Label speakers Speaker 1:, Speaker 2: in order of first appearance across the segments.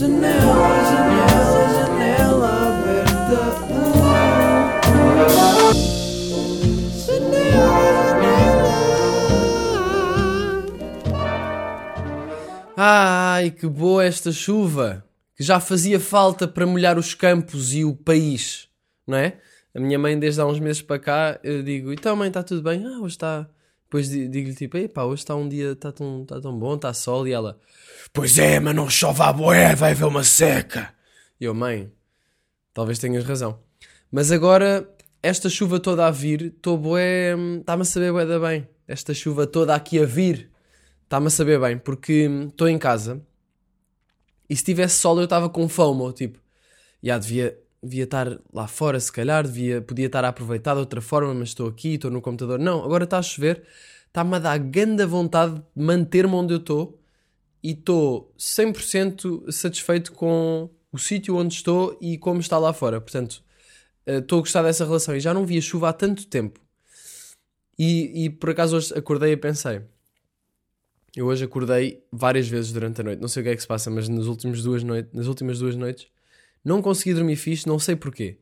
Speaker 1: Janela, janela, janela aberta.
Speaker 2: Ai, que boa esta chuva! Que já fazia falta para molhar os campos e o país, não é? A minha mãe, desde há uns meses para cá, eu digo: Então, mãe, está tudo bem? Ah, hoje está. Depois di- digo-lhe tipo: Ei pá, hoje está um dia, está tão, tá tão bom, está sol. E ela: Pois é, mas não chove à boé, vai haver uma seca. E eu: Mãe, talvez tenhas razão. Mas agora, esta chuva toda a vir, estou boé. Está-me a saber bué da bem. Esta chuva toda aqui a vir, está-me a saber bem, porque estou em casa e se tivesse sol eu estava com fome, tipo, já devia, devia estar lá fora se calhar, devia, podia estar a aproveitar de outra forma, mas estou aqui, estou no computador. Não, agora está a chover, está-me a dar grande vontade de manter-me onde eu estou e estou 100% satisfeito com o sítio onde estou e como está lá fora. Portanto, eh, estou a gostar dessa relação e já não via chuva há tanto tempo. E, e por acaso hoje acordei e pensei. Eu hoje acordei várias vezes durante a noite. Não sei o que é que se passa, mas nas últimas duas, noites, nas últimas duas noites não consegui dormir fixe, não sei porquê.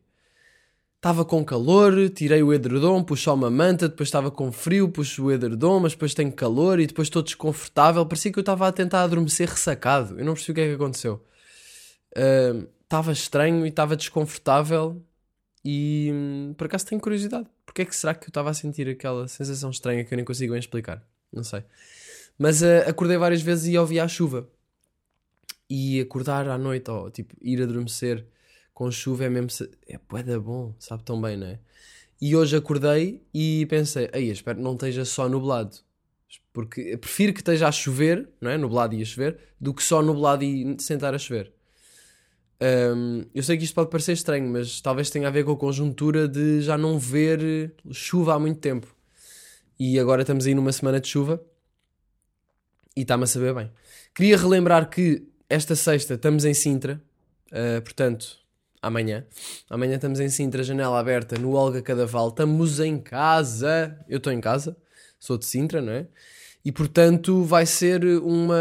Speaker 2: Estava com calor, tirei o edredom, puxei uma manta, depois estava com frio, puxo o edredom, mas depois tenho calor e depois estou desconfortável. Parecia que eu estava a tentar adormecer ressacado. Eu não percebi o que é que aconteceu. Ah, Estava estranho e estava desconfortável e hum, por acaso tenho curiosidade. Porque é que será que eu estava a sentir aquela sensação estranha que eu nem consigo explicar? Não sei. Mas ah, acordei várias vezes e ouvi a chuva. E acordar à noite, ou tipo, ir adormecer com chuva é mesmo. É bué da bom, sabe tão bem, não é? E hoje acordei e pensei, aí espero que não esteja só nublado. Porque eu prefiro que esteja a chover, não é? Nublado e a chover, do que só nublado e sentar a chover. Hum, eu sei que isto pode parecer estranho, mas talvez tenha a ver com a conjuntura de já não ver chuva há muito tempo. E agora estamos aí numa semana de chuva e está-me a saber bem. Queria relembrar que esta sexta estamos em Sintra, uh, portanto, amanhã. Amanhã estamos em Sintra, janela aberta, no Olga Cadaval. Estamos em casa. Eu estou em casa, sou de Sintra, não é? E portanto vai ser uma.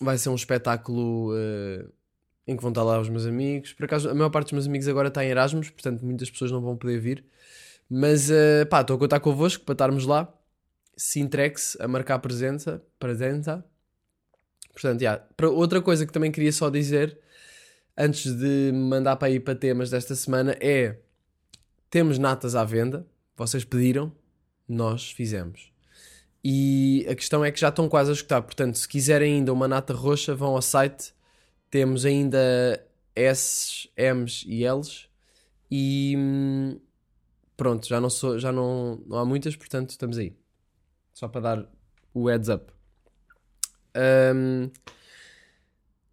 Speaker 2: Vai ser um espetáculo uh, em que vão estar lá os meus amigos. Por acaso, a maior parte dos meus amigos agora está em Erasmus, portanto, muitas pessoas não vão poder vir. Mas uh, pá, estou a contar convosco para estarmos lá. Sintrex a marcar presença. presença. Portanto, já. Para outra coisa que também queria só dizer, antes de mandar para ir para temas desta semana, é: temos natas à venda. Vocês pediram, nós fizemos. E a questão é que já estão quase a escutar. Portanto, se quiserem ainda uma nata roxa, vão ao site. Temos ainda S, M's e L's. E hum, pronto, já, não, sou, já não, não há muitas, portanto estamos aí. Só para dar o heads up. Hum,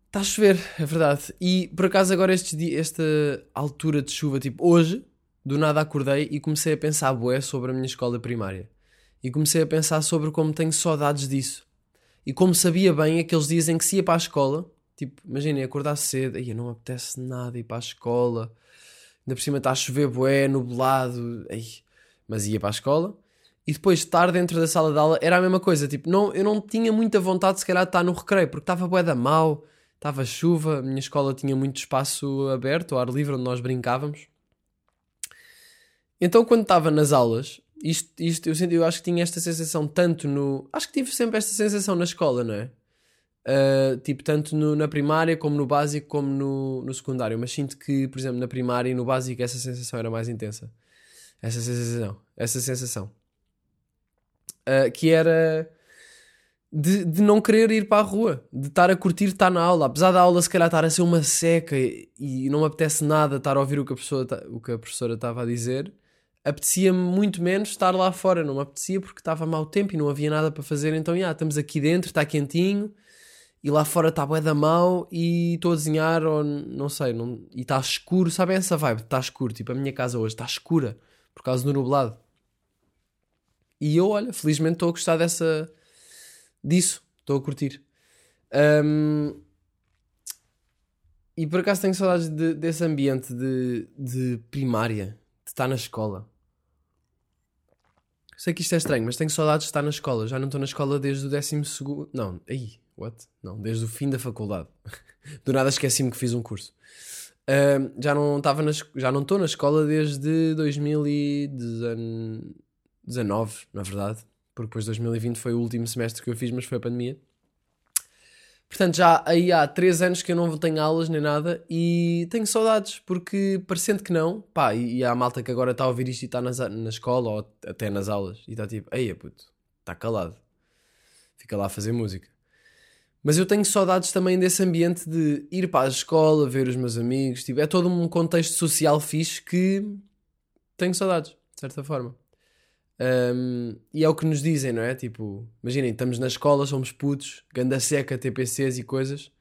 Speaker 2: Está a chover, é verdade. E por acaso agora estes di- esta altura de chuva, tipo hoje, do nada acordei e comecei a pensar bué sobre a minha escola primária. E comecei a pensar sobre como tenho saudades disso. E como sabia bem aqueles dias em que se ia para a escola, tipo, imaginem, acordar cedo, aí não me apetece nada ir para a escola, ainda por cima está a chover bué, nublado, ai, mas ia para a escola. E depois estar dentro da sala de aula era a mesma coisa, tipo, não, eu não tinha muita vontade se calhar de estar no recreio, porque estava bué da mal, estava chuva, a minha escola tinha muito espaço aberto, ao ar livre, onde nós brincávamos. Então quando estava nas aulas, isto, isto eu, senti, eu acho que tinha esta sensação tanto no... Acho que tive sempre esta sensação na escola, não é? Uh, tipo, tanto no- na primária, como no básico, como no, no secundário. Mas sinto que, por exemplo, na primária e no básico essa sensação era mais intensa. Essa sensação. Essa sensação. Uh, que era de, de não querer ir para a rua, de estar a curtir estar na aula, apesar da aula se calhar estar a ser uma seca e, e não me apetece nada estar a ouvir o que a, pessoa ta- o que a professora estava a dizer, apetecia-me muito menos estar lá fora, não me apetecia porque estava mau tempo e não havia nada para fazer, então já, estamos aqui dentro, está quentinho e lá fora está bué da mau e estou a desenhar ou não sei, não, e está escuro, sabem essa vibe? Está escuro, tipo a minha casa hoje está escura por causa do nublado. E eu, olha, felizmente estou a gostar dessa disso, estou a curtir. Ahm, e por acaso tenho saudades de- desse ambiente de, de primária, de estar na escola. Sei que isto é estranho, mas tenho saudades de estar na escola. Já não estou na escola desde o décimo segundo. Não, aí, what? Não, desde o fim da faculdade. Do nada esqueci-me que fiz um curso. Ahm, já não estava na, já não estou na escola desde 2019, na verdade, porque depois 2020 foi o último semestre que eu fiz, mas foi a pandemia. Portanto, já aí há 3 anos que eu não tenho aulas nem nada e tenho saudades, porque parecendo que não, pá, e, e há malta que agora está a ouvir isto e está nas na escola ou até nas aulas e está tipo, ei, puto, está calado, fica lá a fazer música. Mas eu tenho saudades também desse ambiente de ir para a escola, ver os meus amigos. Tipo, é todo um contexto social fixe que tenho saudades, de certa forma. Um, e é o que nos dizem, não é? Tipo, imaginem, estamos na escola, somos putos, ganda seca, TPCs e coisas.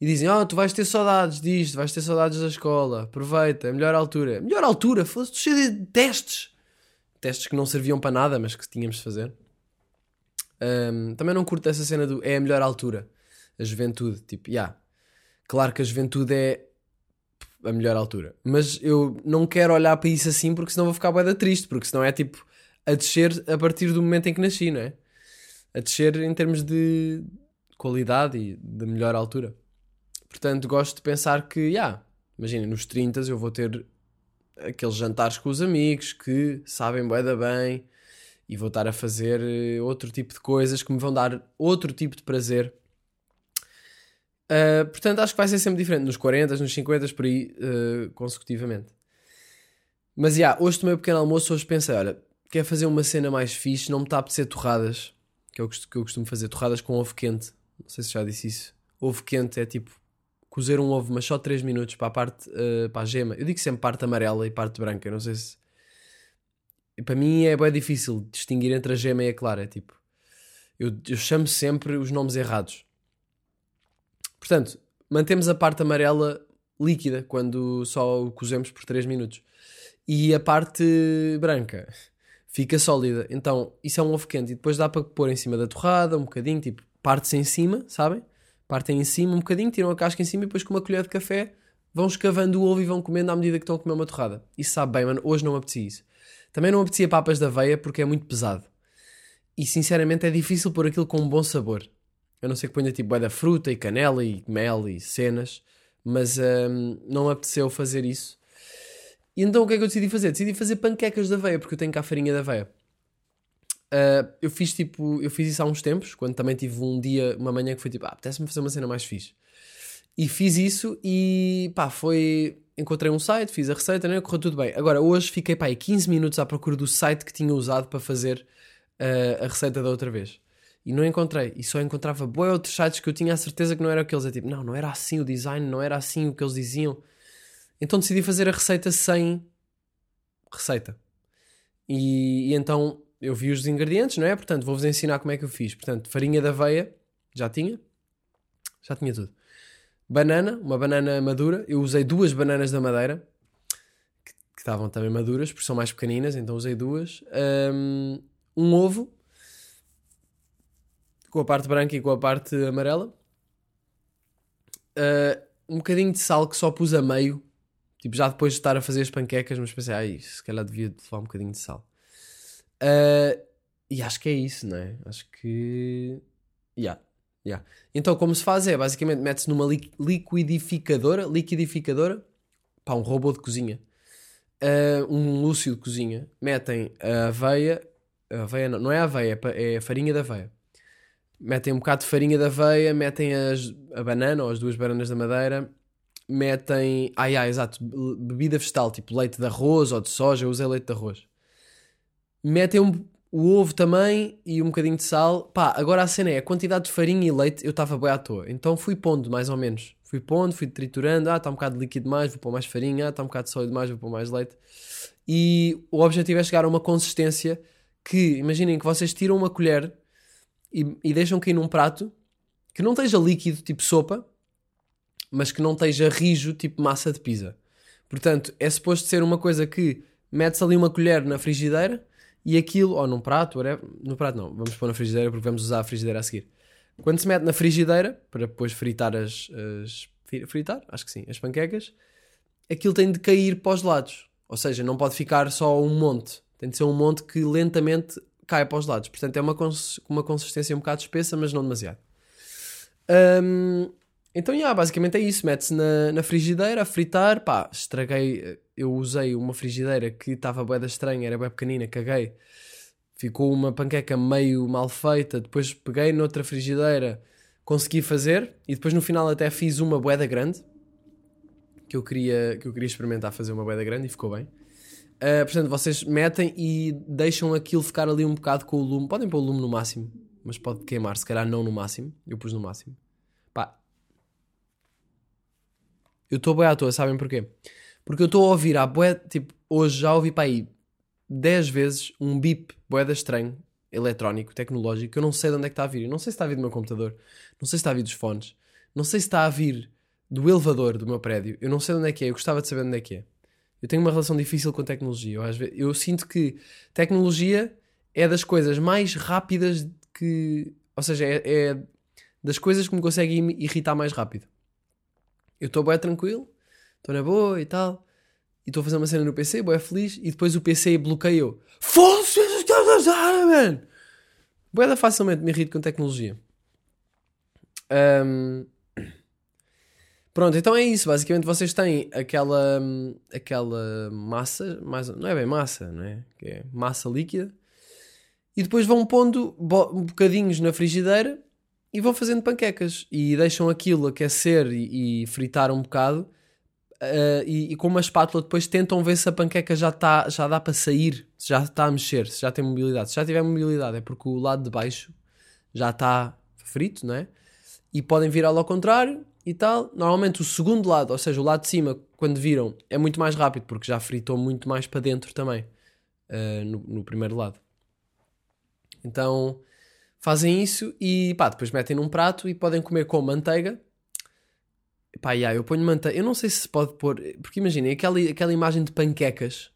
Speaker 2: E dizem, oh, tu vais ter saudades disto, vais ter saudades da escola, aproveita, é melhor altura. Melhor altura, fosse cheio de testes. Testes que não serviam para nada, mas que tínhamos de fazer. Um, também não curto essa cena do é a melhor altura a juventude. Tipo, yeah, claro que a juventude é a melhor altura, mas eu não quero olhar para isso assim porque senão vou ficar bué da triste, porque senão é tipo a descer a partir do momento em que nasci, não é? A descer em termos de qualidade e de melhor altura. Portanto, gosto de pensar que, yeah, imaginem, nos 30 eu vou ter aqueles jantares com os amigos que sabem bué da bem e vou estar a fazer eh, outro tipo de coisas que me vão dar outro tipo de prazer Uh, portanto, acho que vai ser sempre diferente nos 40, nos 50, por aí, uh, consecutivamente. Mas, já, hoje tomei um pequeno almoço, hoje pensei, olha, quer fazer uma cena mais fixe, não me está a apetecer torradas, que é o que eu costumo fazer, torradas com ovo quente. Não sei se já disse isso. Ovo quente é tipo cozer um ovo, mas só 3 minutos para a parte, uh, para a gema. Eu digo sempre parte amarela e parte branca, não sei se... E para mim é bem difícil distinguir entre a gema e a clara, é tipo... Eu, eu chamo sempre os nomes errados. Portanto, mantemos a parte amarela líquida quando só o cozemos por 3 minutos. E a parte branca fica sólida. Então, isso é um ovo quente. E depois dá para pôr em cima da torrada, um bocadinho, tipo, parte-se em cima, sabem? Partem em cima um bocadinho, tiram a casca em cima e depois com uma colher de café vão escavando o ovo e vão comendo à medida que estão a comer uma torrada. Isso sabe bem, mano. Hoje não me apetecia isso. Também não me apetecia papas da aveia porque é muito pesado. E sinceramente é difícil pôr aquilo com um bom sabor. Eu não sei que ponha tipo bué da fruta e canela e mel e cenas, mas hum, não me apeteceu fazer isso. E então o que é que eu decidi fazer? Decidi fazer panquecas de aveia, porque eu tenho cá farinha de aveia. Uh, eu fiz tipo, eu fiz isso há uns tempos, quando também tive um dia, uma manhã que foi tipo, ah, apetece-me fazer uma cena mais fixe. E fiz isso e pá, foi. Encontrei um site, fiz a receita, né? correu tudo bem. Agora, hoje fiquei pá, aí 15 minutos à procura do site que tinha usado para fazer uh, a receita da outra vez e não encontrei. E só encontrava boa outros sites que eu tinha a certeza que não era aqueles. É tipo, não, não era assim o design, não era assim o que eles diziam. Então decidi fazer a receita sem receita. E, e então eu vi os ingredientes, não é? Portanto, vou-vos ensinar como é que eu fiz. Portanto, farinha de aveia, já tinha. Já tinha tudo. Banana, uma banana madura. Eu usei duas bananas da madeira, que, que estavam também maduras, porque são mais pequeninas, então usei duas. Um, um ovo, com a parte branca e com a parte amarela. Uh, um bocadinho de sal que só pus a meio, tipo já depois de estar a fazer as panquecas, mas pensei, ai, se calhar devia levar um bocadinho de sal. Uh, e acho que é isso, não é? Acho que. Yeah, yeah. Então, como se faz é basicamente mete-se numa li liquidificadora, liquidificadora, pá, um robô de cozinha, uh, um lúcio de cozinha, metem a aveia, a aveia não, não é a aveia, é a farinha da aveia metem um bocado de farinha de aveia, metem as, a banana ou as duas bananas da madeira, metem. Ai, ai, exato, bebida vegetal, tipo leite de arroz ou de soja, eu usei leite de arroz. Metem um, o ovo também e um bocadinho de sal. Pá, agora a cena é a quantidade de farinha e leite eu estava bem à toa, então fui pondo mais ou menos. Fui pondo, fui triturando, ah, está um bocado de líquido mais, vou pôr mais farinha, ah, está um bocado de sólido mais, vou pôr mais leite. E o objetivo é chegar a uma consistência que, imaginem que vocês tiram uma colher e, e deixam cair num prato que não esteja líquido, tipo sopa, mas que não esteja rijo, tipo massa de pizza. Portanto, é suposto ser uma coisa que metes ali uma colher na frigideira e aquilo, ou num prato, whatever, no prato não, vamos pôr na frigideira porque vamos usar a frigideira a seguir. Quando se mete na frigideira, para depois fritar as, as fritar, acho que sim, as panquecas, aquilo tem de cair para os lados. Ou seja, não pode ficar só um monte. Tem de ser um monte que lentamente cai para os lados. Portanto, é uma, cons uma consistência um bocado espessa, mas não demasiado. Um, então, yeah, basicamente é isso. Mete-se na, na frigideira a fritar. Pá, estraguei. Eu usei uma frigideira que estava bué da estranha, era bem pequenina, caguei. Ficou uma panqueca meio mal feita. Depois peguei noutra frigideira, consegui fazer. E depois no final até fiz uma boeda grande. Que eu queria, que eu queria experimentar fazer uma boeda grande e ficou bem. Uh, portanto, vocês metem e deixam aquilo ficar ali um bocado com o lume. Podem pôr o lume no máximo, mas pode queimar. Se calhar não no máximo. Eu pus no máximo. Pá. Eu estou bem à toa, sabem porquê? Porque eu estou a ouvir a bué, tipo, hoje já ouvi para aí 10 vezes um bip boeda estranho, eletrónico, tecnológico, que eu não sei de onde é que está a vir. Eu não sei se está a vir do meu computador, não sei se está a vir dos fones, não sei se está a vir do elevador do meu prédio. Eu não sei de onde é que é, eu gostava de saber de onde é que é. Eu tenho uma relação difícil com tecnologia. Eu, vezes, eu sinto que tecnologia é das coisas mais rápidas que. Ou seja, é, é das coisas que me conseguem irritar mais rápido. Eu estou bem tranquilo, estou na boa e tal, e estou a fazer uma cena no PC, bem feliz, e depois o PC bloqueou. Foda-se, man! Boeda facilmente me irrito com tecnologia. Um, Pronto, então é isso. Basicamente vocês têm aquela, aquela massa, mais, não é bem massa, não é? Que é massa líquida. E depois vão pondo bo bocadinhos na frigideira e vão fazendo panquecas. E deixam aquilo aquecer e, e fritar um bocado. Uh, e, e, com uma espátula depois tentam ver se a panqueca já, tá, já dá para sair, se já está a mexer, se já tem mobilidade. Se já tiver mobilidade é porque o lado de baixo já está frito, não é? E podem virá-lo ao contrário e tal. Normalmente o segundo lado, ou seja, o lado de cima, quando viram, é muito mais rápido porque já fritou muito mais para dentro também uh, no, no, primeiro lado. Então fazem isso e pá, depois metem num prato e podem comer com manteiga. Pá, yeah, eu ponho manteiga. Eu não sei se pode pôr. Porque imaginem aquela, aquela imagem de panquecas.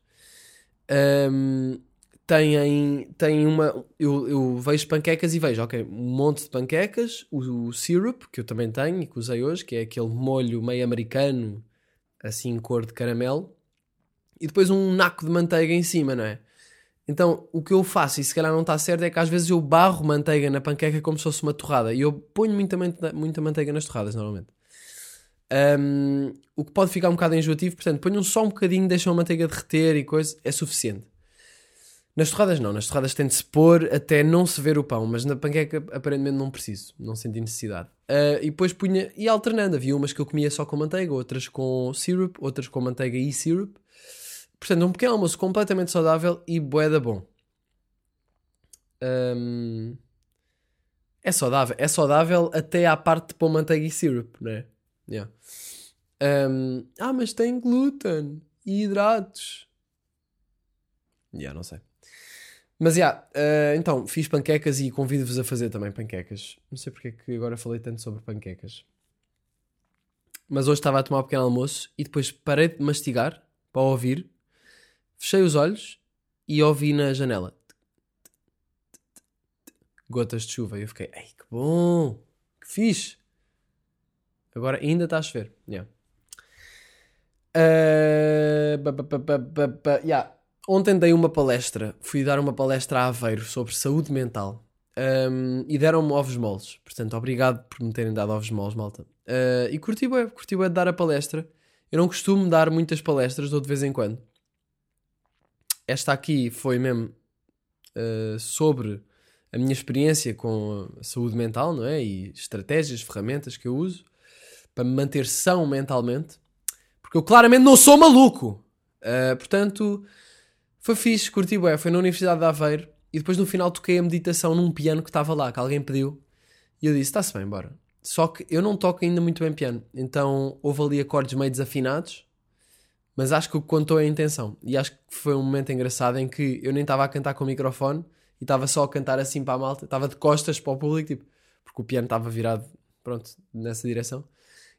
Speaker 2: Um, têm, têm uma. Eu, eu vejo panquecas e vejo, ok, um monte de panquecas, o, o syrup, que eu também tenho e que usei hoje, que é aquele molho meio americano, assim cor de caramelo, e depois um naco de manteiga em cima, não é? Então, o que eu faço, e se calhar não está certo, é que às vezes eu barro manteiga na panqueca como se fosse uma torrada. E eu ponho muita, muita manteiga nas torradas, normalmente. Um, o que pode ficar um bocado enjoativo, portanto, ponham só um bocadinho, deixam a manteiga derreter e coisa, é suficiente. Nas torradas não, nas torradas tem de se pôr até não se ver o pão, mas na panqueca aparentemente não preciso, não senti necessidade. Uh, e depois punha, e alternando, havia umas que eu comia só com manteiga, outras com syrup, outras com manteiga e syrup. Portanto, um pequeno almoço completamente saudável e boeda bom. Um, é saudável, é saudável até à parte de pôr manteiga e syrup, não é? Yeah. Um, ah, mas tem glúten e hidratos. Yeah, não sei. Mas, já, yeah, uh, então, fiz panquecas e convido-vos a fazer também panquecas. Não sei porque é que agora falei tanto sobre panquecas. Mas hoje estava a tomar um pequeno almoço e depois parei de mastigar para ouvir, fechei os olhos e ouvi na janela gotas de chuva. E eu fiquei, ei, que bom, que fixe. Agora ainda está a chover. Yeah. Uh, yeah ontem dei uma palestra, fui dar uma palestra a Aveiro sobre saúde mental um, e deram-me ovos moles. Portanto, obrigado por me terem dado ovos moles, malta. Uh, e curti bem, curti bem de dar a palestra. Eu não costumo dar muitas palestras, dou de vez em quando. Esta aqui foi mesmo uh, sobre a minha experiência com a saúde mental, não é? E estratégias, ferramentas que eu uso para me manter são mentalmente. Porque eu claramente não sou maluco. Uh, portanto, foi fixe, curti. Foi na Universidade de Aveiro. E depois no final toquei a meditação num piano que estava lá, que alguém pediu. E eu disse, está-se bem, bora. Só que eu não toco ainda muito bem piano. Então houve ali acordes meio desafinados. Mas acho que o que contou é a intenção. E acho que foi um momento engraçado em que eu nem estava a cantar com o microfone. E estava só a cantar assim para a malta. Estava de costas para o público, tipo... Porque o piano estava virado, pronto, nessa direção.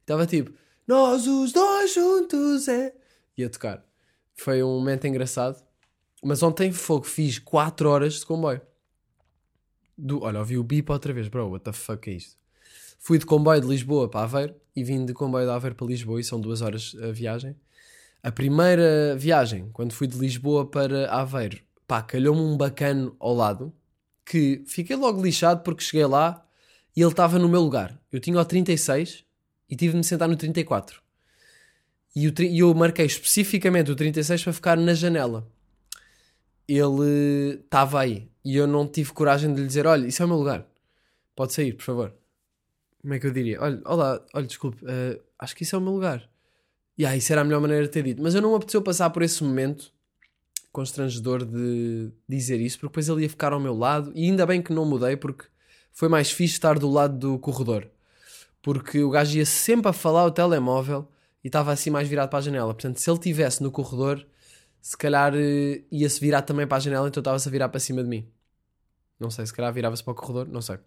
Speaker 2: Estava tipo... Nós os dois juntos é... E a tocar. Foi um momento engraçado. Mas ontem fogo, fiz 4 horas de comboio. Do, olha, ouvi o bip outra vez, bro, what the fuck é isto? Fui de comboio de Lisboa para Aveiro e vim de comboio de Aveiro para Lisboa e são duas horas a viagem. A primeira viagem, quando fui de Lisboa para Aveiro, pá, calhou-me um bacano ao lado que fiquei logo lixado porque cheguei lá e ele estava no meu lugar. Eu tinha o 36 e tive de me sentar no 34. E tri- e eu marquei especificamente o 36 para ficar na janela. Ele estava aí e eu não tive coragem de lhe dizer: Olha, isso é o meu lugar, pode sair, por favor. Como é que eu diria? Olha, olá, olha, desculpe, eh, acho que isso é o meu lugar. E aí, isso era a melhor maneira de ter dito. Mas eu não me apeteceu passar por esse momento constrangedor de dizer isso, porque depois ele ia ficar ao meu lado. E ainda bem que não mudei, porque foi mais fixe estar do lado do corredor. Porque o gajo ia sempre a falar o telemóvel e estava assim mais virado para a janela. Portanto, se ele estivesse no corredor, se calhar eh, ia-se virar também para a janela, então estava-se a virar para cima de mim. Não sei, se calhar virava-se para o corredor, não sei.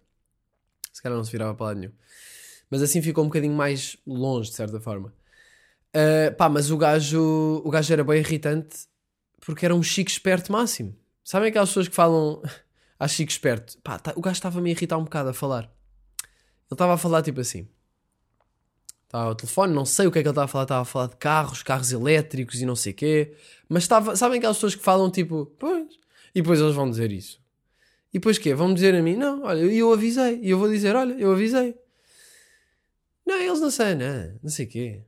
Speaker 2: Se calhar não se virava para lado nenhum. Mas assim ficou um bocadinho mais longe, de certa forma. Uh, pá, mas o gajo, o gajo era bem irritante porque era um chico esperto máximo. Sabem aquelas pessoas que falam a chico esperto? Pá, tá- o gajo estava-me a irritar um bocado a falar. Ele estava a falar tipo assim. Estava ao telefone, não sei o que é que ele estava a falar. Estava a falar de carros, carros elétricos e não sei o quê. Mas estava, sabem aquelas pessoas que falam tipo, pois. E depois eles vão dizer isso. E depois quê? Vão dizer a mim, não, olha, eu, avisei. E eu vou dizer, olha, eu avisei. Não, eles não sabem, não, não sei o quê.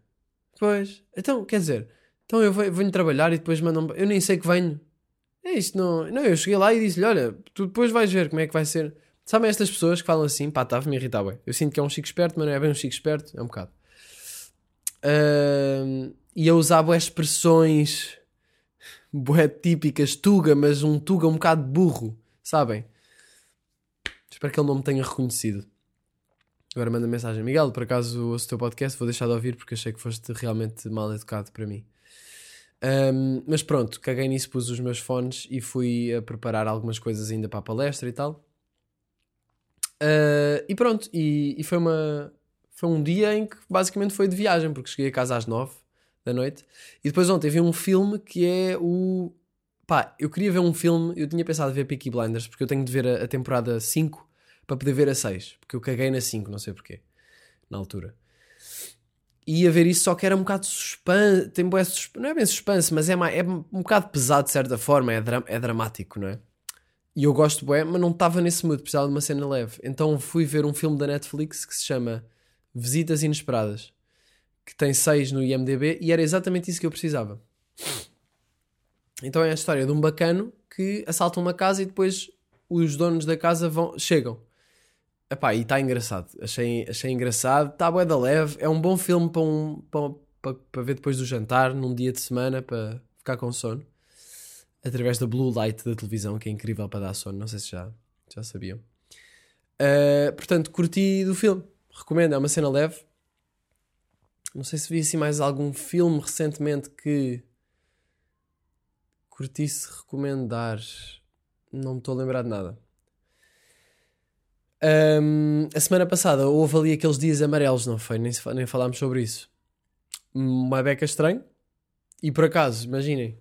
Speaker 2: Pois, então, quer dizer, então eu venho, trabalhar e depois mandam Eu nem sei que venho. É isto, não. Não, eu cheguei lá e disse-lhe: Olha, tu depois vais ver como é que vai ser. Sabem estas pessoas que falam assim? Pá, estava-me a irritar bem. Eu sinto que é um chico esperto, mas não é bem um chico esperto, é um bocado. Ahm, e eu usava expressões bué típicas, tuga, mas um tuga um bocado burro, sabem? Espero que ele não me tenha reconhecido. Agora manda mensagem. Miguel, por acaso ouço o teu podcast, vou deixar de ouvir porque achei que foste realmente mal educado para mim. Ahm, mas pronto, caguei nisso, pus os meus fones e fui a preparar algumas coisas ainda para a palestra e tal. Ah, e pronto, e, e foi, uma, foi um dia em que basicamente foi de viagem, porque cheguei a casa às nove da noite. E depois ontem vi um filme que é o. Pá, eu queria ver um filme, eu tinha pensado ver Peaky Blinders, porque eu tenho de ver a, a temporada 5 para poder ver a 6, porque eu caguei na 5, não sei porquê, na altura. E ia ver isso, só que era um bocado suspense, tem bué suspense, não é bem suspense, mas é, é um bocado pesado de certa forma, é, dra- é dramático, não é? E eu gosto bué, mas não estava nesse mood, precisava de uma cena leve. Então fui ver um filme da Netflix que se chama Visitas Inesperadas, que tem 6 no IMDB, e era exatamente isso que eu precisava. Então é a história de um bacano que assalta uma casa e depois os donos da casa vão, chegam. Epá, e está engraçado. Achei, achei engraçado. Está bué da leve. É um bom filme para, um, para, para, para ver depois do jantar, num dia de semana, para ficar com sono. Através da blue light da televisão, que é incrível para dar sono. Não sei se já, já sabiam. Uh, portanto, curti do filme. Recomendo. É uma cena leve. Não sei se vi assim mais algum filme recentemente que curtisse recomendar. Não me estou a lembrar de nada. Um, a semana passada houve ali aqueles dias amarelos, não foi? Nem, nem falámos sobre isso. Uma beca estranho. E por acaso, imaginem,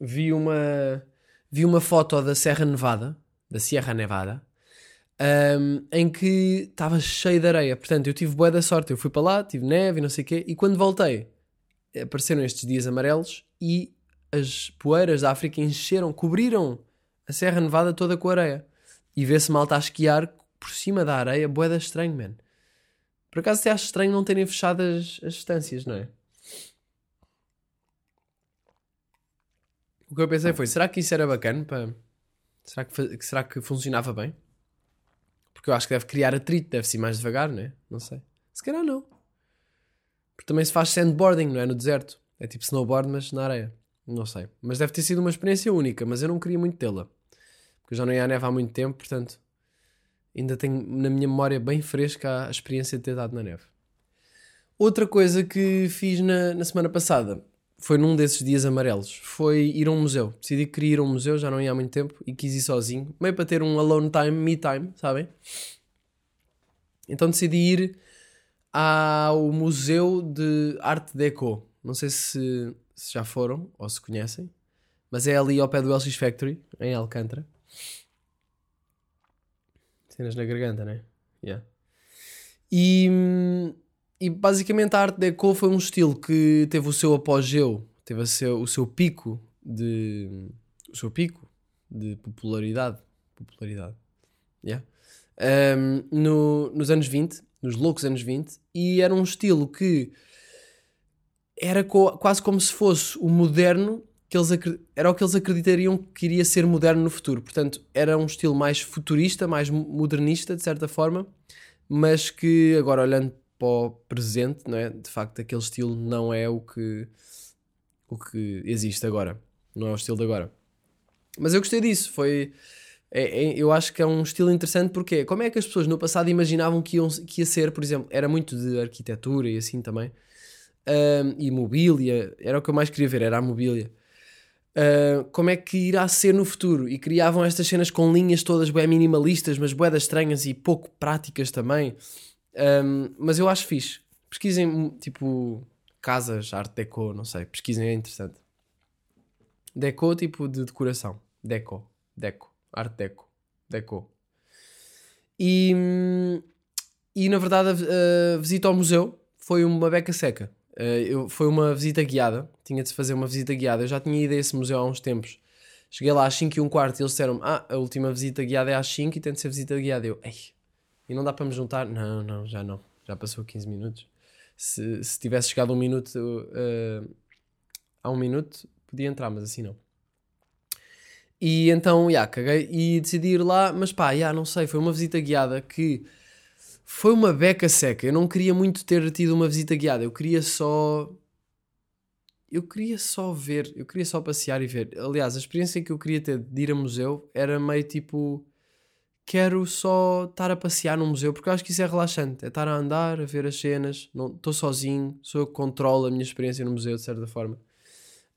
Speaker 2: vi uma, vi uma foto da Serra Nevada, da Sierra Nevada, um, em que estava cheio de areia. Portanto, eu tive boa da sorte. Eu fui para lá, tive neve e não sei o quê. E quando voltei, apareceram estes dias amarelos e as poeiras da África encheram, cobriram a Serra Nevada toda com areia. E vê-se malta a esquiar por cima da areia, boeda estranho, man. Por acaso até acho estranho não terem fechado as, as distâncias, não é? O que eu pensei foi, será que isso era bacana? Para... Será, que, será que funcionava bem? Porque eu acho que deve criar atrito, deve ser mais devagar, não é? Não sei. Se calhar não. Porque também se faz sandboarding, não é? No deserto. É tipo snowboard, mas na areia. Não sei. Mas deve ter sido uma experiência única, mas eu não queria muito tê-la. Eu já não ia à neve há muito tempo, portanto, ainda tenho na minha memória bem fresca a experiência de ter dado na neve. Outra coisa que fiz na, na semana passada foi num desses dias amarelos, foi ir a um museu. Decidi que queria ir a um museu, já não ia há muito tempo, e quis ir sozinho, meio para ter um alone time, me time, sabem? Então decidi ir ao Museu de Arte Deco. Não sei se, se já foram ou se conhecem, mas é ali ao pé do LX Factory, em Alcântara. Cenas na garganta, né? Yeah. E, e basicamente a Arte Deco foi um estilo que teve o seu apogeu, teve seu, o seu pico de. o seu pico de popularidade. Popularidade. Yeah. Um, no- nos anos 20, nos loucos anos 20, e era um estilo que era co- quase como se fosse o moderno que eles era o que eles acreditariam que iria ser moderno no futuro. Portanto, era um estilo mais futurista, mais mo- modernista, de certa forma, mas que agora olhando para o presente, não é? De facto, aquele estilo não é o que o que existe agora, não é o estilo de agora. Mas eu gostei disso, foi é- é- eu acho que é um estilo interessante porque como é que as pessoas no passado imaginavam que, iam, que ia ser, por exemplo, era muito de arquitetura e assim também, Ahm, e mobília, era o que eu mais queria ver, era a mobília. Ah, como é que irá ser no futuro? E criavam estas cenas com linhas todas bem minimalistas, mas boedas estranhas e pouco práticas também. Ahm, mas eu acho fixe. Pesquisem, tipo, casas, arte deco, não sei. Pesquisem, é interessante. Deco, tipo de decoração. Deco. Deco. Arte deco. Deco. E, e na verdade, a, a visita ao museu foi uma beca seca. Uh, eu, foi uma visita guiada. Tinha de se fazer uma visita guiada. Eu já tinha ido a esse museu há uns tempos. Cheguei lá às 5 e um quarto e eles disseram Ah, a última visita guiada é às 5 e tem de ser visita guiada. Eu, ei, e não dá para me juntar? Não, não, já não. Já passou 15 minutos. Se, se tivesse chegado um minuto uh, a um minuto, podia entrar, mas assim não. E então, já, caguei e decidi ir lá, mas pá, já, não sei, foi uma visita guiada que foi uma beca seca. Eu não queria muito ter tido uma visita guiada, eu queria só. Eu queria só ver, eu queria só passear e ver. Aliás, a experiência que eu queria ter de ir a museu era meio tipo. Quero só estar a passear no museu, porque eu acho que isso é relaxante. É estar a andar, a ver as cenas, estou sozinho, sou eu que controlo a minha experiência no museu, de certa forma.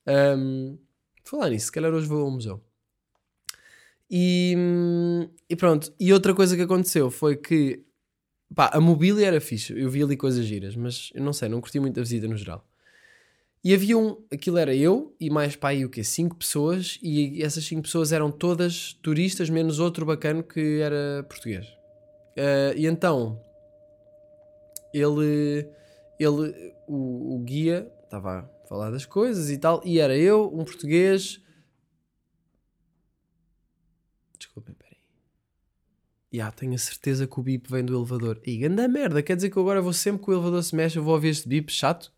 Speaker 2: Um, falar nisso, se calhar hoje vou ao museu. E, hum, e pronto, e outra coisa que aconteceu foi que pá, a mobília era fixe, eu vi ali coisas giras, mas eu não sei, não curti muito a visita no geral. E havia um, aquilo era eu e mais pá, aí o quê? Cinco pessoas, e essas cinco pessoas eram todas turistas, menos outro bacano que era português. Uh, e então, ele, ele o, o guia estava a falar das coisas e tal, e era eu, um português. Desculpem, peraí. Ya, tenho a certeza que o bip vem do elevador. E anda merda, quer dizer que agora vou sempre que o elevador se mexe, eu vou ouvir este bip chato?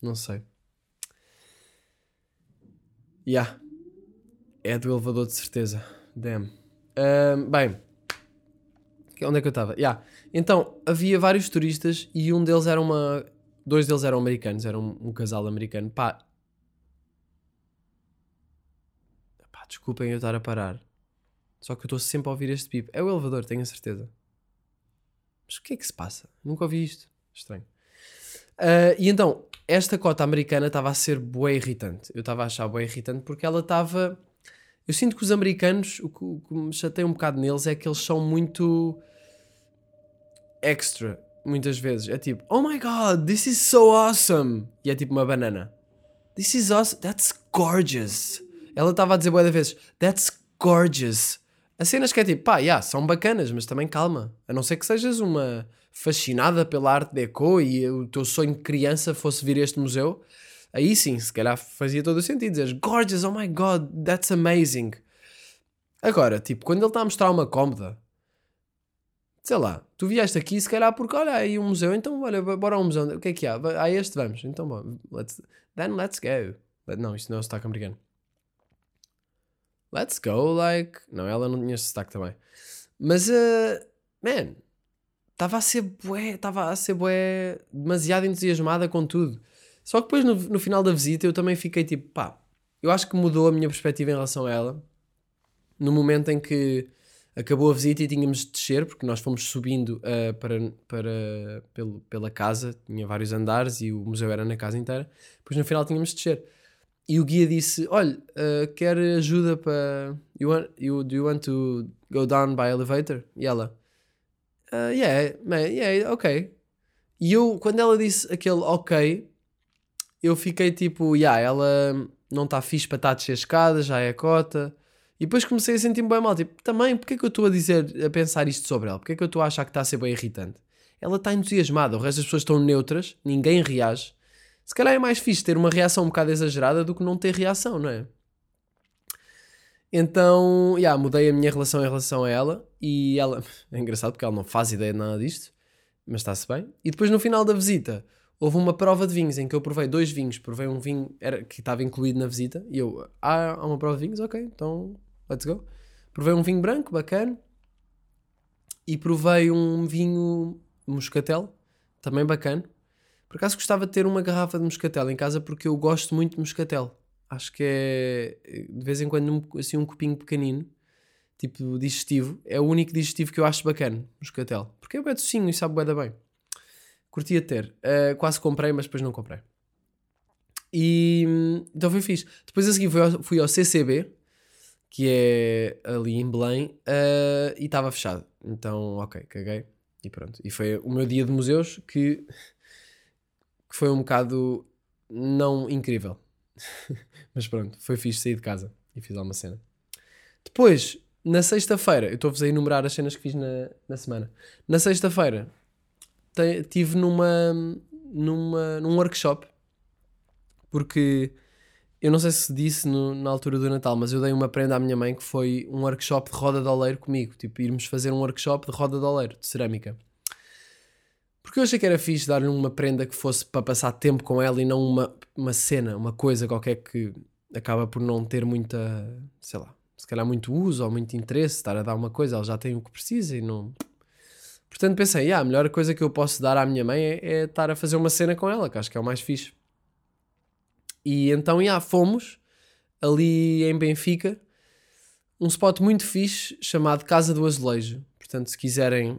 Speaker 2: Não sei. Ya. É do elevador de certeza. Damn. Bem. Onde é que eu estava? Ya. Então, havia vários turistas e um deles era uma. Dois deles eram americanos, era um, um casal americano. Pá, desculpem eu estar a parar. Só que eu estou sempre a ouvir este bip. É o elevador, tenho a certeza. Mas o que é que se passa? Nunca ouvi isto. Estranho. Ah, e então, esta cota americana estava a ser bué irritante. Eu estava a achar bué irritante porque ela estava. Eu sinto que os americanos, o que, o que me chateia um bocado neles é que eles são muito extra, muitas vezes. É tipo, oh my god, this is so awesome. E é tipo uma banana. This is awesome, that's gorgeous. Ela estava a dizer bué de vezes, that's gorgeous. As cenas que é tipo, pá, yeah, são bacanas, mas também calma. A não ser que sejas uma fascinada pela arte deco e o teu sonho de criança fosse vir a este museu, aí sim, se calhar fazia todo o sentido dizer gorgeous, oh my god, that's amazing. Agora, tipo, quando ele está a mostrar uma cómoda, sei lá, tu vieste aqui se calhar porque olha aí um museu, então olha, bora ao museu, o que é que há? Há este, vamos, então bom, let's, then let's go. Não, isto não é sotaque americano. Let's go, like. Não, ela não tinha sotaque também. Mas, uh, man, estava a ser bué, estava a ser bué, demasiado entusiasmada com tudo. Só que depois no, no final da visita eu também fiquei tipo, pá, eu acho que mudou a minha perspectiva em relação a ela. No momento em que acabou a visita e tínhamos de descer, porque nós fomos subindo uh, para, para, pelo, pela casa, tinha vários andares e o museu era na casa inteira. Depois no final tínhamos de descer. E o guia disse: Olha, uh, quer ajuda para. You want, you, do you want to go down by elevator? E ela: uh, Yeah, man, yeah, ok. E eu, quando ela disse aquele ok, eu fiquei tipo: Yeah, ela não está fixe para estar a descer escadas, já é cota. E depois comecei a sentir-me bem mal. Tipo, também, porque é que eu estou a dizer, a pensar isto sobre ela? Porque é que eu estou a achar que está a ser bem irritante? Ela está entusiasmada, o resto das pessoas estão neutras, ninguém reage. Se calhar é mais fixe ter uma reação um bocado exagerada do que não ter reação, não é? Então, yeah, mudei a minha relação em relação a ela e ela, é engraçado porque ela não faz ideia de nada disto, mas está-se bem. E depois no final da visita houve uma prova de vinhos em que eu provei dois vinhos, provei um vinho era, que estava incluído na visita e eu, ah, há uma prova de vinhos, ok, então let's go. Provei um vinho branco, bacana, e provei um vinho moscatel, também bacana. Por acaso gostava de ter uma garrafa de moscatel em casa porque eu gosto muito de moscatel. Acho que é de vez em quando um, assim um copinho pequenino, tipo digestivo. É o único digestivo que eu acho bacana, moscatel. Porque é bem docinho e sabe bem bem. Curtia ter. Uh, quase comprei, mas depois não comprei. E então foi fixe. Depois a seguir fui ao, fui ao CCB, que é ali em Belém, uh, e estava fechado. Então, ok, caguei. E pronto. E foi o meu dia de museus que, que foi um bocado não incrível. Mas pronto, foi fixe sair de casa e fiz alguma cena. Depois, na sexta-feira, eu estou-vos a enumerar as cenas que fiz na, na semana. Na sexta-feira, estive numa, numa, num workshop, porque eu não sei se disse no, na altura do Natal, mas eu dei uma prenda à minha mãe que foi um workshop de roda de oleiro comigo. Tipo, irmos fazer um workshop de roda de oleiro, de cerâmica. Porque eu achei que era fixe dar-lhe uma prenda que fosse para passar tempo com ela e não uma, uma cena, uma coisa qualquer que acaba por não ter muita, sei lá, se calhar muito uso ou muito interesse, estar a dar uma coisa, ela já tem o que precisa e não. Portanto pensei, ah, a melhor coisa que eu posso dar à minha mãe é, é estar a fazer uma cena com ela, que acho que é o mais fixe. E então, já, fomos ali em Benfica, um spot muito fixe chamado Casa do Azulejo. Portanto, se quiserem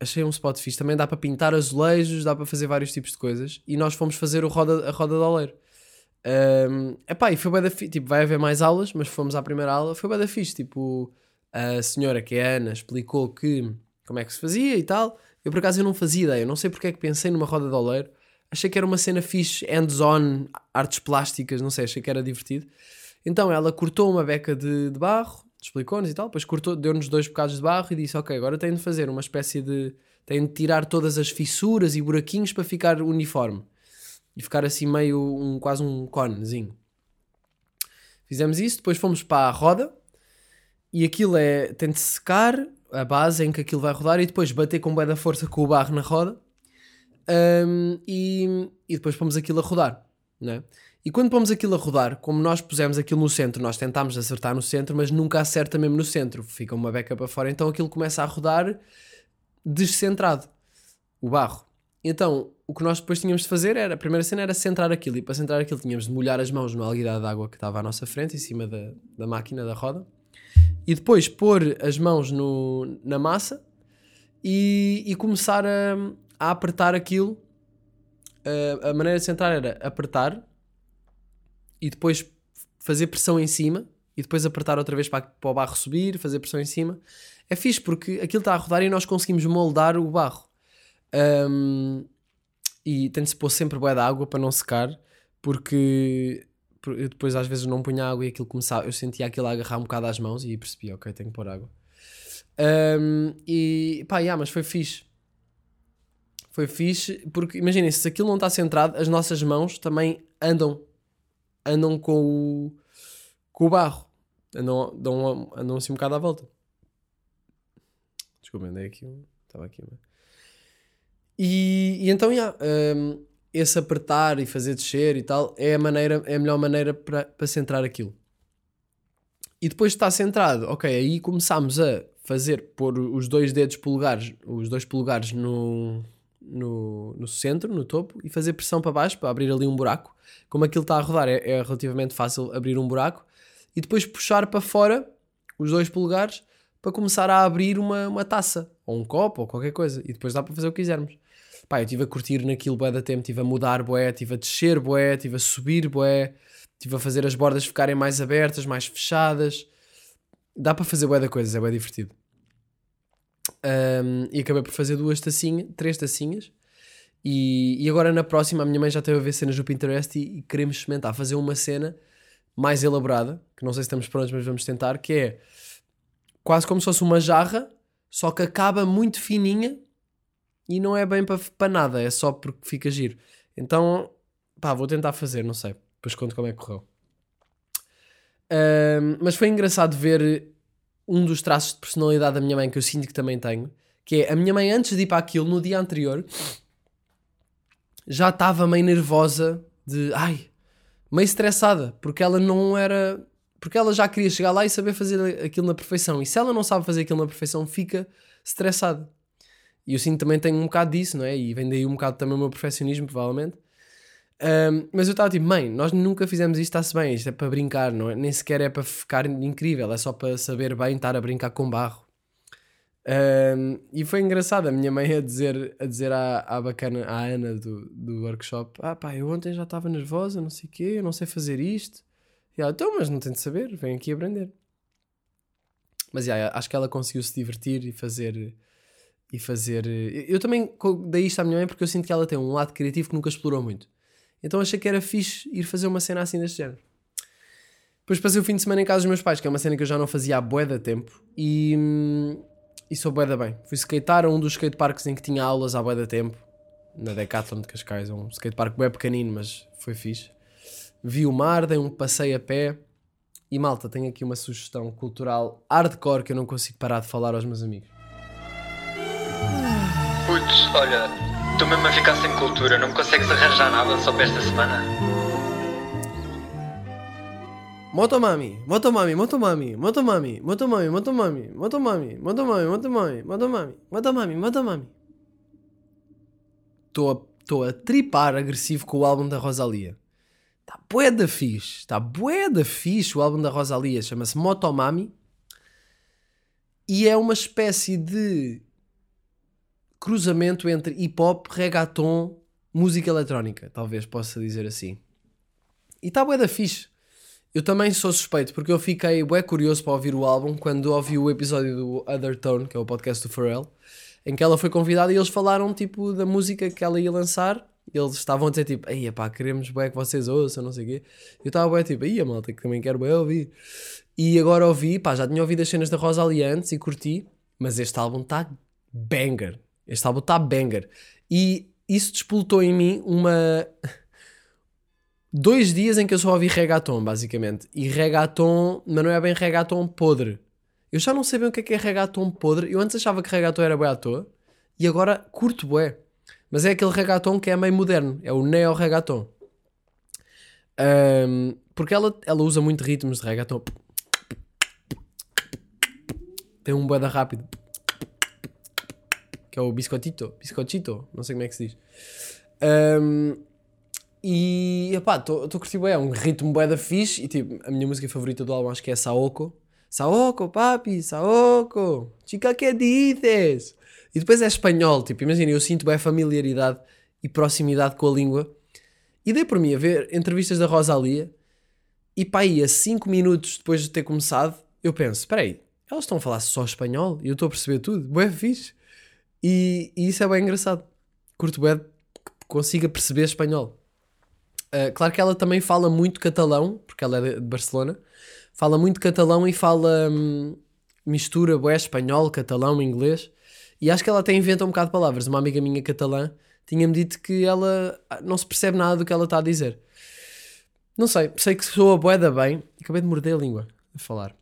Speaker 2: achei um spot fixe. Também dá para pintar azulejos, dá para fazer vários tipos de coisas. E nós fomos fazer o roda, a roda de oleiro. Um, epá, e foi bem da fixe. Tipo, vai haver mais aulas, mas fomos à primeira aula. Foi bem da fixe. Tipo, a senhora, que é a Ana, explicou que como é que se fazia e tal. Eu, por acaso, eu não fazia ideia. Eu não sei porque é que pensei numa roda de oleiro. Achei que era uma cena fixe, hands-on, artes plásticas, não sei, achei que era divertido. Então ela cortou uma beca de, de barro, explicou-nos e tal, depois cortou, deu-nos dois bocados de barro e disse: Ok, agora tenho de fazer uma espécie de. tenho de tirar todas as fissuras e buraquinhos para ficar uniforme e ficar assim meio um, quase um conezinho. Fizemos isso, depois fomos para a roda e aquilo é. tem de secar a base em que aquilo vai rodar e depois bater com bem da força com o barro na roda um, e, e depois pomos aquilo a rodar, né? E quando pomos aquilo a rodar, como nós pusemos aquilo no centro, nós tentámos acertar no centro, mas nunca acerta mesmo no centro, fica uma beca para fora, então aquilo começa a rodar descentrado, o barro. Então, o que nós depois tínhamos de fazer era, a primeira cena era centrar aquilo, e para centrar aquilo tínhamos de molhar as mãos no alguidar de água que estava à nossa frente, em cima da, da máquina, da roda, e depois pôr as mãos no, na massa e, e começar a, a apertar aquilo. a maneira de centrar era apertar e depois fazer pressão em cima e depois apertar outra vez para, para o barro subir, fazer pressão em cima. É fixe porque aquilo está a rodar e nós conseguimos moldar o barro. Um, e tem de se pôr sempre boa de água para não secar, porque eu depois às vezes não punha água e aquilo começava, eu sentia aquilo a agarrar um bocado às mãos e percebi, ok, tenho que pôr água. Um, e pá, yeah, mas foi fixe. Foi fixe, porque imaginem, se aquilo não está centrado, as nossas mãos também andam andam com o, com o barro. Andam, andam assim um bocado à volta. Desculpa, andei aqui. Estava aqui. E, e então, yeah, um, esse apertar e fazer descer e tal é a, maneira, é a melhor maneira para, centrar aquilo. E depois de estar centrado, ok, aí começámos a fazer, pôr os dois dedos polegares, os dois polegares no, no, no centro, no topo, e fazer pressão para baixo para abrir ali um buraco. Como aquilo está a rodar, é, é relativamente fácil abrir um buraco e depois puxar para fora os dois polegares para começar a abrir uma, uma taça ou um copo ou qualquer coisa. E depois dá para fazer o que quisermos. Pá, eu estive a curtir naquilo bué da tempo, estive a mudar bué, estive a descer bué, estive a subir bué, estive a fazer as bordas ficarem mais abertas, mais fechadas. Dá para fazer bué da coisa, é bué divertido. Um, e acabei por fazer duas tacinhas, três tacinhas. E, e agora na próxima a minha mãe já teve a ver cenas do Pinterest e, e queremos experimentar fazer uma cena mais elaborada, que não sei se estamos prontos, mas vamos tentar, que é quase como se fosse uma jarra, só que acaba muito fininha e não é bem para, para nada, é só porque fica giro. Então, pá, vou tentar fazer, não sei. Depois conto como é que correu. Ahm, mas foi engraçado ver um dos traços de personalidade da minha mãe que eu sinto que também tenho, que é a minha mãe antes de ir para aquilo, no dia anterior, já estava meio nervosa de, ai, meio estressada, porque ela não era, porque ela já queria chegar lá e saber fazer aquilo na perfeição. E se ela não sabe fazer aquilo na perfeição, fica estressada. E eu sinto também tenho um bocado disso, não é? E vem daí um bocado também o meu perfeccionismo, provavelmente. Um, mas eu estava tipo, mãe, nós nunca fizemos isto, está-se bem, isto é para brincar, não é? nem sequer é para ficar incrível, é só para saber bem estar a brincar com barro. Um, e foi engraçado a minha mãe a dizer, a dizer à, à bacana, à Ana do, do workshop: Ah, pá, eu ontem já estava nervosa, não sei o quê, eu não sei fazer isto. E ela, então, mas não tem de saber, vem aqui aprender. Mas yeah, acho que ela conseguiu se divertir e fazer. E fazer. Eu também dei isto à minha mãe porque eu sinto que ela tem um lado criativo que nunca explorou muito. Então achei que era fixe ir fazer uma cena assim deste género. Depois passei o fim de semana em casa dos meus pais, que é uma cena que eu já não fazia há bué de tempo. E, hum, e sou bué da bem. Fui skatear a um dos skateparks em que tinha aulas há bué de tempo. Na Decathlon de Cascais. Um skatepark bué pequenino, mas foi fixe. Vi o mar, dei um passeio a pé. E malta, tenho aqui uma sugestão cultural hardcore que eu não consigo parar de falar aos meus amigos.
Speaker 3: Putz, olha, estou mesmo a ficar sem cultura, não me consegues arranjar nada só para esta semana?
Speaker 2: Motomami, motomami, motomami, motomami, motomami, motomami, motomami, motomami, motomami, motomami, motomami, motomami. Estou a tripar agressivo com o álbum da Rosalia. Está bué da fixe, está bué da fixe o álbum da Rosalia, chama-se Motomami. E é uma espécie de cruzamento entre hip hop, reggaeton, música eletrónica, talvez possa dizer assim. E está bué da fixe. Eu também sou suspeito, porque eu fiquei bué curioso para ouvir o álbum quando ouvi o episódio do Other Tone, que é o podcast do Pharrell, em que ela foi convidada e eles falaram tipo da música que ela ia lançar. Eles estavam a dizer tipo, aí pá, queremos bué que vocês ouçam, não sei o quê. Eu estava bué tipo, aí a malta que também quero bué ouvir. E agora ouvi, pá, já tinha ouvido as cenas da Rosalie antes e curti, mas este álbum está banger. Este álbum está banger. E isso despoltou em mim uma dois dias em que eu só ouvi reggaeton, basicamente. E reggaeton, mas não é bem reggaeton podre. Eu já não sei bem o que é que é reggaeton podre. Eu antes achava que reggaeton era bué à toa. E agora curto bué. Mas é aquele reggaeton que é meio moderno. É o neo-reggaeton. Um, porque ela, ela usa muito ritmos de reggaeton. Tem um bué da rápido. Que é o biscotito. Biscotito. Não sei como é que se diz. Um, e epá, estou a curtir bem, é um ritmo bué da fixe e tipo, a minha música favorita do álbum acho que é Saoko. Saoko, papi, Saoko, chica que dices? E depois é espanhol, tipo, imagina, eu sinto bem familiaridade e proximidade com a língua. E dei por mim a ver entrevistas da Rosalia e pá, aí a 5 minutos depois de ter começado, eu penso, espera aí, elas estão a falar só espanhol e eu estou a perceber tudo, bué fixe. E, e isso é bem engraçado. Curto bué que consiga perceber espanhol. Uh, claro que ela também fala muito catalão, porque ela é de Barcelona. Fala muito catalão e fala hum, mistura bué, espanhol, catalão, inglês. E acho que ela até inventa um bocado de palavras. Uma amiga minha catalã tinha-me dito que ela ah, não se percebe nada do que ela está a dizer. Não sei, sei que soa bué da bem. Acabei de morder a língua a falar.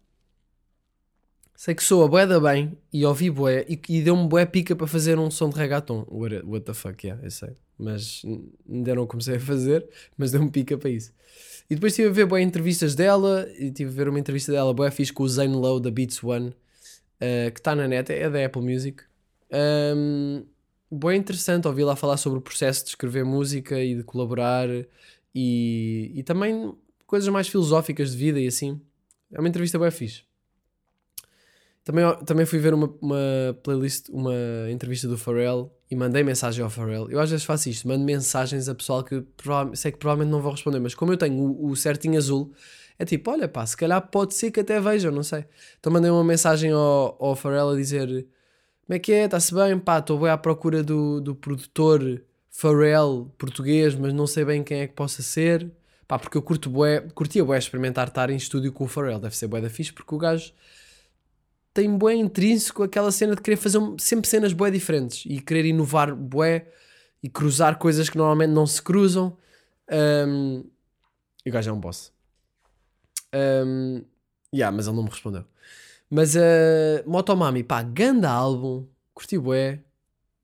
Speaker 2: Sei que soa bué da bem e ouvi bué e, e deu-me bué pica para fazer um som de reggaeton. What, what the fuck, yeah, eu sei mas ainda não comecei a fazer, mas deu-me pica para isso. E depois estive a ver boas entrevistas dela, e estive a ver uma entrevista dela boa fixe com o Zane Lowe da Beats One, uh, que está na net, é da Apple Music. Um, boa interessante ouvir lá falar sobre o processo de escrever música e de colaborar e, e também coisas mais filosóficas de vida e assim. É uma entrevista boa fixe. Também, também fui ver uma, uma playlist, uma entrevista do Pharrell e mandei mensagem ao Pharrell. Eu às vezes faço isto, mando mensagens a pessoal que sei que provavelmente não vão responder, mas como eu tenho o, o certinho azul, é tipo, olha pá, se calhar pode ser que até vejam, não sei. Então mandei uma mensagem ao, ao Pharrell a dizer como é que é, está-se bem, pá, estou bem à procura do, do produtor Pharrell português, mas não sei bem quem é que possa ser. Pá, porque eu curto bué, curtia bué experimentar estar em estúdio com o Pharrell, deve ser bué da fixe, porque o gajo tem bué intrínseco aquela cena de querer fazer sempre cenas bué diferentes e querer inovar bué e cruzar coisas que normalmente não se cruzam. Um, e o gajo é um boss. Um, yeah, mas ele não me respondeu. Mas uh, Motomami, pá, ganda álbum, curti bué.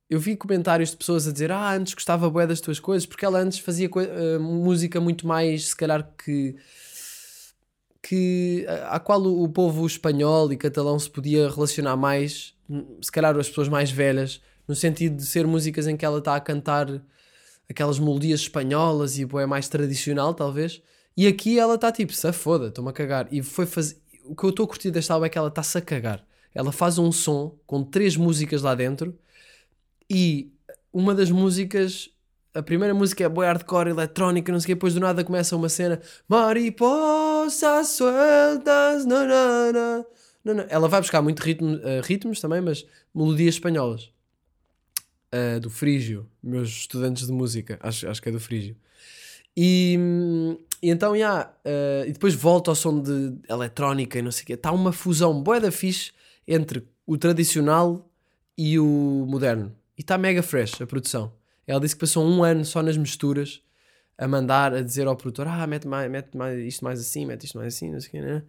Speaker 2: Eu vi comentários de pessoas a dizer Ah, antes gostava bué das tuas coisas Porque ela antes fazia uh, música muito mais, se calhar, que... que à qual o, o povo espanhol e catalão se podia relacionar mais Se calhar as pessoas mais velhas No sentido de ser músicas em que ela está a cantar Aquelas melodias espanholas E bué mais tradicional, talvez E aqui ela está tipo, se foda, estou-me a cagar. E foi fazer... O que eu estou a curtir desta álbum é que ela está-se a cagar. Ela faz um som com três músicas lá dentro e uma das músicas, a primeira música é boa hardcore, eletrónica, não sei o quê, depois do nada começa uma cena Mariposas sueltas, nanana. Ela vai buscar muito ritmo, eh, ritmos também, mas melodias espanholas. Eh, do Frígio, meus estudantes de música, acho, acho que é do Frígio. E, hum, e então, yeah, eh, e depois volta ao som de eletrónica e não sei o quê. Está uma fusão boa da fixe entre o tradicional e o moderno. E está mega fresh a produção. Ela disse que passou um ano só nas misturas, a mandar, a dizer ao produtor: Ah, mete, mais, mete mais, isto mais assim, mete isto mais assim, não sei o quê, né?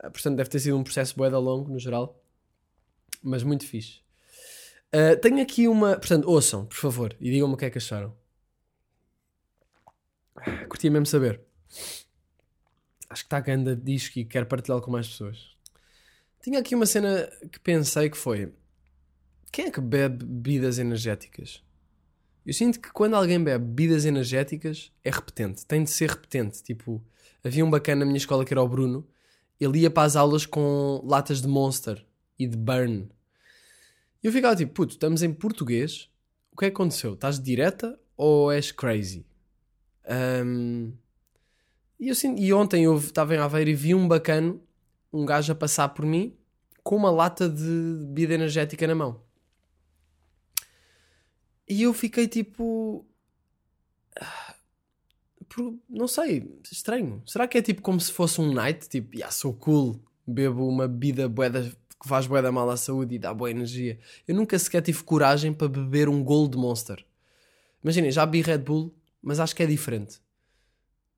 Speaker 2: Ah, Portanto, deve ter sido um processo boeda longo, no geral. Mas muito fixe. Ah, tenho aqui uma. Portanto, ouçam, por favor, e digam-me o que é que acharam. Ah, Curtia mesmo saber. Acho que está ganda disco e quero partilhá-lo com mais pessoas. Tinha aqui uma cena que pensei que foi. Quem é que bebe bebidas energéticas? Eu sinto que quando alguém bebe bebidas energéticas é repetente, tem de ser repetente. Tipo, havia um bacana na minha escola que era o Bruno, ele ia para as aulas com latas de Monster e de Burn. E eu ficava tipo, puto, estamos em português, o que é que aconteceu? Estás direta ou és crazy? Ahm, e, eu sinto- e ontem eu estava em Aveiro e vi um bacano, um gajo a passar por mim com uma lata de bebida energética na mão. E eu fiquei tipo. ah, por- não sei, estranho. Será que é tipo como se fosse um night? Tipo, yeah, sou cool, bebo uma bebida bué da- que faz bué da mal à saúde e dá boa energia. Eu nunca sequer tive coragem para beber um Gold Monster. Imaginem, já bebi Red Bull, mas acho que é diferente.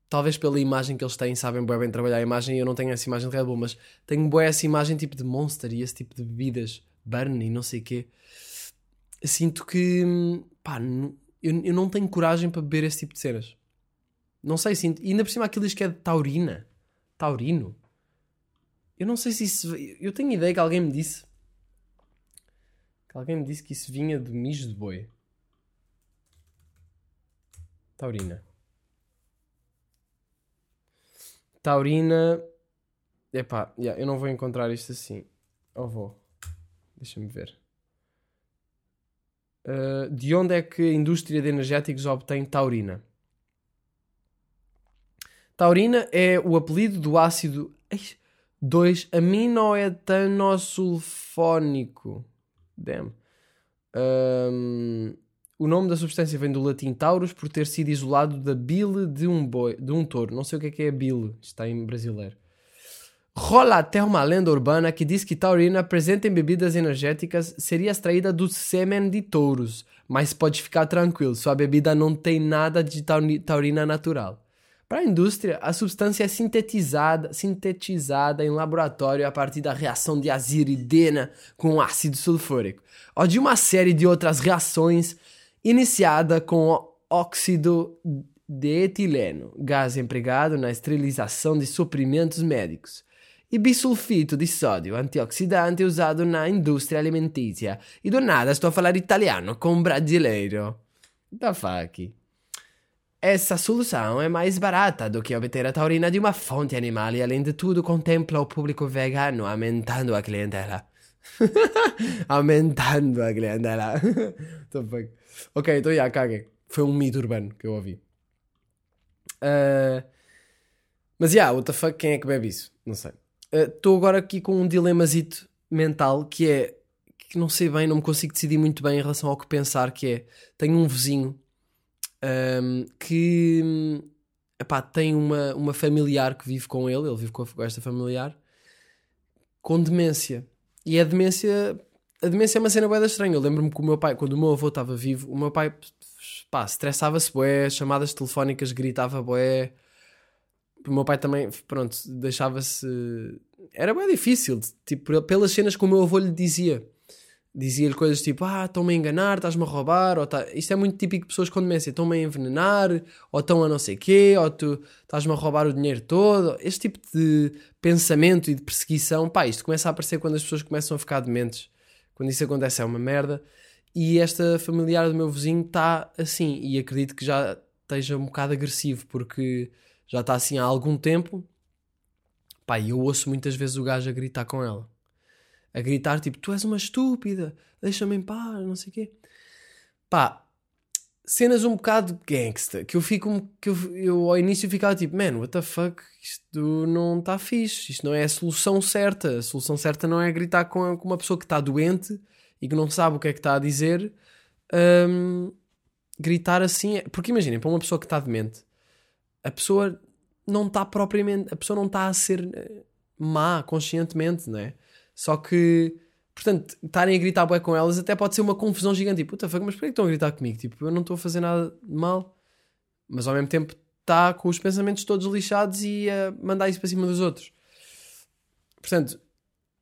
Speaker 2: Talvez pela imagem que eles têm, sabem bué bem trabalhar a imagem e eu não tenho essa imagem de Red Bull, mas tenho bué essa imagem tipo de Monster e esse tipo de bebidas, Burn e não sei o quê. Sinto que, pá, eu, eu não tenho coragem para beber esse tipo de cenas. Não sei, sinto. E ainda por cima aquilo diz que é de taurina. Taurino. Eu não sei se isso. Eu tenho ideia que alguém me disse. Que alguém me disse que isso vinha do mijo de boi. Taurina. Taurina. Epá, yeah, eu não vou encontrar isto assim. Ou vou? Deixa-me ver. Uh, de onde é que a indústria de energéticos obtém taurina? Taurina é o apelido do ácido 2-aminoetanosulfónico. Damn. Um, o nome da substância vem do latim taurus por ter sido isolado da bile de um, boi, de um touro. Não sei o que é que é bile, está em brasileiro. Rola até uma lenda urbana que diz que taurina presente em bebidas energéticas seria extraída do sêmen de touros, mas pode ficar tranquilo, sua bebida não tem nada de tauri- taurina natural. Para a indústria, a substância é sintetizada, sintetizada em laboratório a partir da reação de aziridena com ácido sulfúrico, ou de uma série de outras reações iniciada com óxido de etileno, gás empregado na esterilização de suprimentos médicos, e bisulfito di sodio, antioxidante usado na indústria alimentícia. E do nada estou a falar italiano com um brasileiro. Da fuck? Essa solução é mais barata do que obter a taurina de uma fonte animal e, além de tudo, contempla o público vegano, aumentando a clientela. aumentando a clientela. Ok, então já, caguem. Foi um mito urbano que eu ouvi. Ah, mas já, what the fuck, quem é que bebe isso? Não sei. Estou agora aqui com um dilemazito mental que é que não sei bem, não me consigo decidir muito bem em relação ao que pensar, que é tenho um vizinho ahm, que hum, epá, tem uma, uma familiar que vive com ele, ele vive com, esta familiar, com demência. E a demência, a demência é uma cena bué estranha. Eu lembro-me que o meu pai, quando o meu avô estava vivo, o meu pai pá, estressava-se bué, chamadas telefónicas gritava bué. O meu pai também, pronto, deixava-se. Era bem difícil, tipo, pelas cenas que o meu avô lhe dizia. Dizia-lhe coisas tipo: Ah, estão-me a enganar, estás-me a roubar. Ou tá... Isto é muito típico de pessoas com demência: estão-me a envenenar, ou estão a não sei quê, ou tu estás-me a roubar o dinheiro todo. Este tipo de pensamento e de perseguição, pá, isto começa a aparecer quando as pessoas começam a ficar dementes. Quando isso acontece é uma merda. E esta familiar do meu vizinho está assim, e acredito que já esteja um bocado agressivo, porque já está assim há algum tempo. Pá, e eu ouço muitas vezes o gajo a gritar com ela. A gritar tipo, tu és uma estúpida, deixa-me em paz, não sei o quê. Pá, cenas um bocado gangsta, que eu fico, que eu, eu ao início ficava tipo, man, what the fuck, isto não está fixe, isto não é a solução certa. A solução certa não é gritar com, com uma pessoa que está doente e que não sabe o que é que está a dizer. hum, gritar assim, é- porque imaginem, para uma pessoa que está demente, a pessoa não está propriamente, a pessoa não está a ser eh, má conscientemente, não é? Só que, portanto, estarem a gritar bué com elas até pode ser uma confusão gigante. Tipo, puta fuck, mas porquê que estão a gritar comigo? Tipo, eu não estou a fazer nada de mal. Mas ao mesmo tempo está com os pensamentos todos lixados e a mandar isso para cima dos outros. Portanto,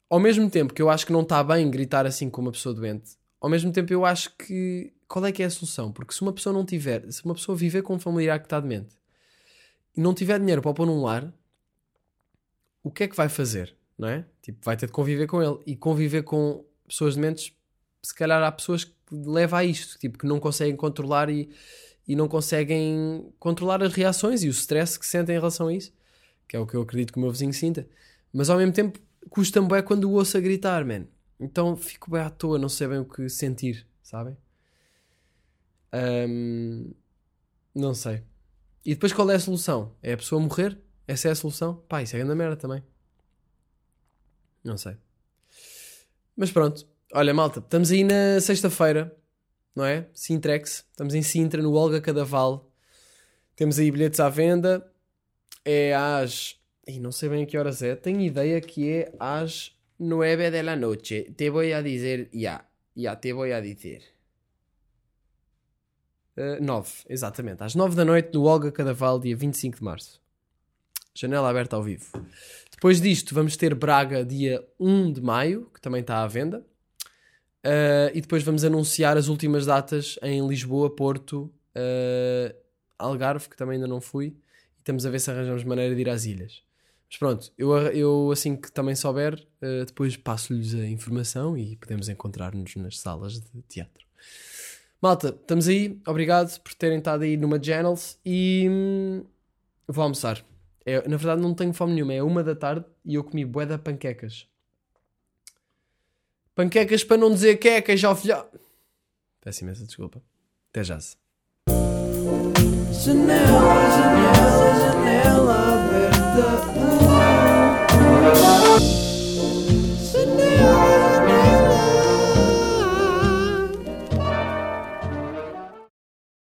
Speaker 2: ao mesmo tempo que eu acho que não está bem gritar assim com uma pessoa doente, ao mesmo tempo eu acho que qual é que é a solução? Porque se uma pessoa não tiver, se uma pessoa viver com um familiar que está demente e não tiver dinheiro para o pôr num lar, o que é que vai fazer? Não é? Tipo, vai ter de conviver com ele. E conviver com pessoas dementes, se calhar há pessoas que levam a isto, tipo, que não conseguem controlar e, e não conseguem controlar as reações e o stress que sentem em relação a isso, que é o que eu acredito que o meu vizinho sinta. Mas ao mesmo tempo, custa-me bem quando o ouço a gritar, man. Então fico bem à toa, não sei bem o que sentir, sabem? Ahm, não sei. E depois qual é a solução? É a pessoa morrer? Essa é a solução? Pá, isso é grande merda também. Não sei. Mas pronto. Olha, malta, estamos aí na sexta-feira, não é? Sintrex. Estamos em Sintra, no Olga Cadaval. Temos aí bilhetes à venda. É às. Ih, não sei bem a que horas é. Tenho ideia que é às 9 de la noche. Te voy a dizer. Ya. Ya, te voy a dizer. Uh, 9, exatamente. Às 9 da noite no Olga Cadaval, dia 25 de março. Janela aberta ao vivo. Depois disto, vamos ter Braga, dia 1 de maio, que também está à venda. Uh, e depois vamos anunciar as últimas datas em Lisboa, Porto, uh, Algarve, que também ainda não fui. E estamos a ver se arranjamos maneira de ir às ilhas. Mas pronto, eu, eu assim que também souber, uh, depois passo-lhes a informação e podemos encontrar-nos nas salas de teatro. Malta, estamos aí. Obrigado por terem estado aí numa Channels e hum, vou almoçar. É, na verdade, não tenho fome nenhuma. É uma da tarde e eu comi bué de panquecas. Panquecas para não dizer quecas, já filho. Peço imensa desculpa. Até já. -se.
Speaker 1: Janela, janela, janela aberta.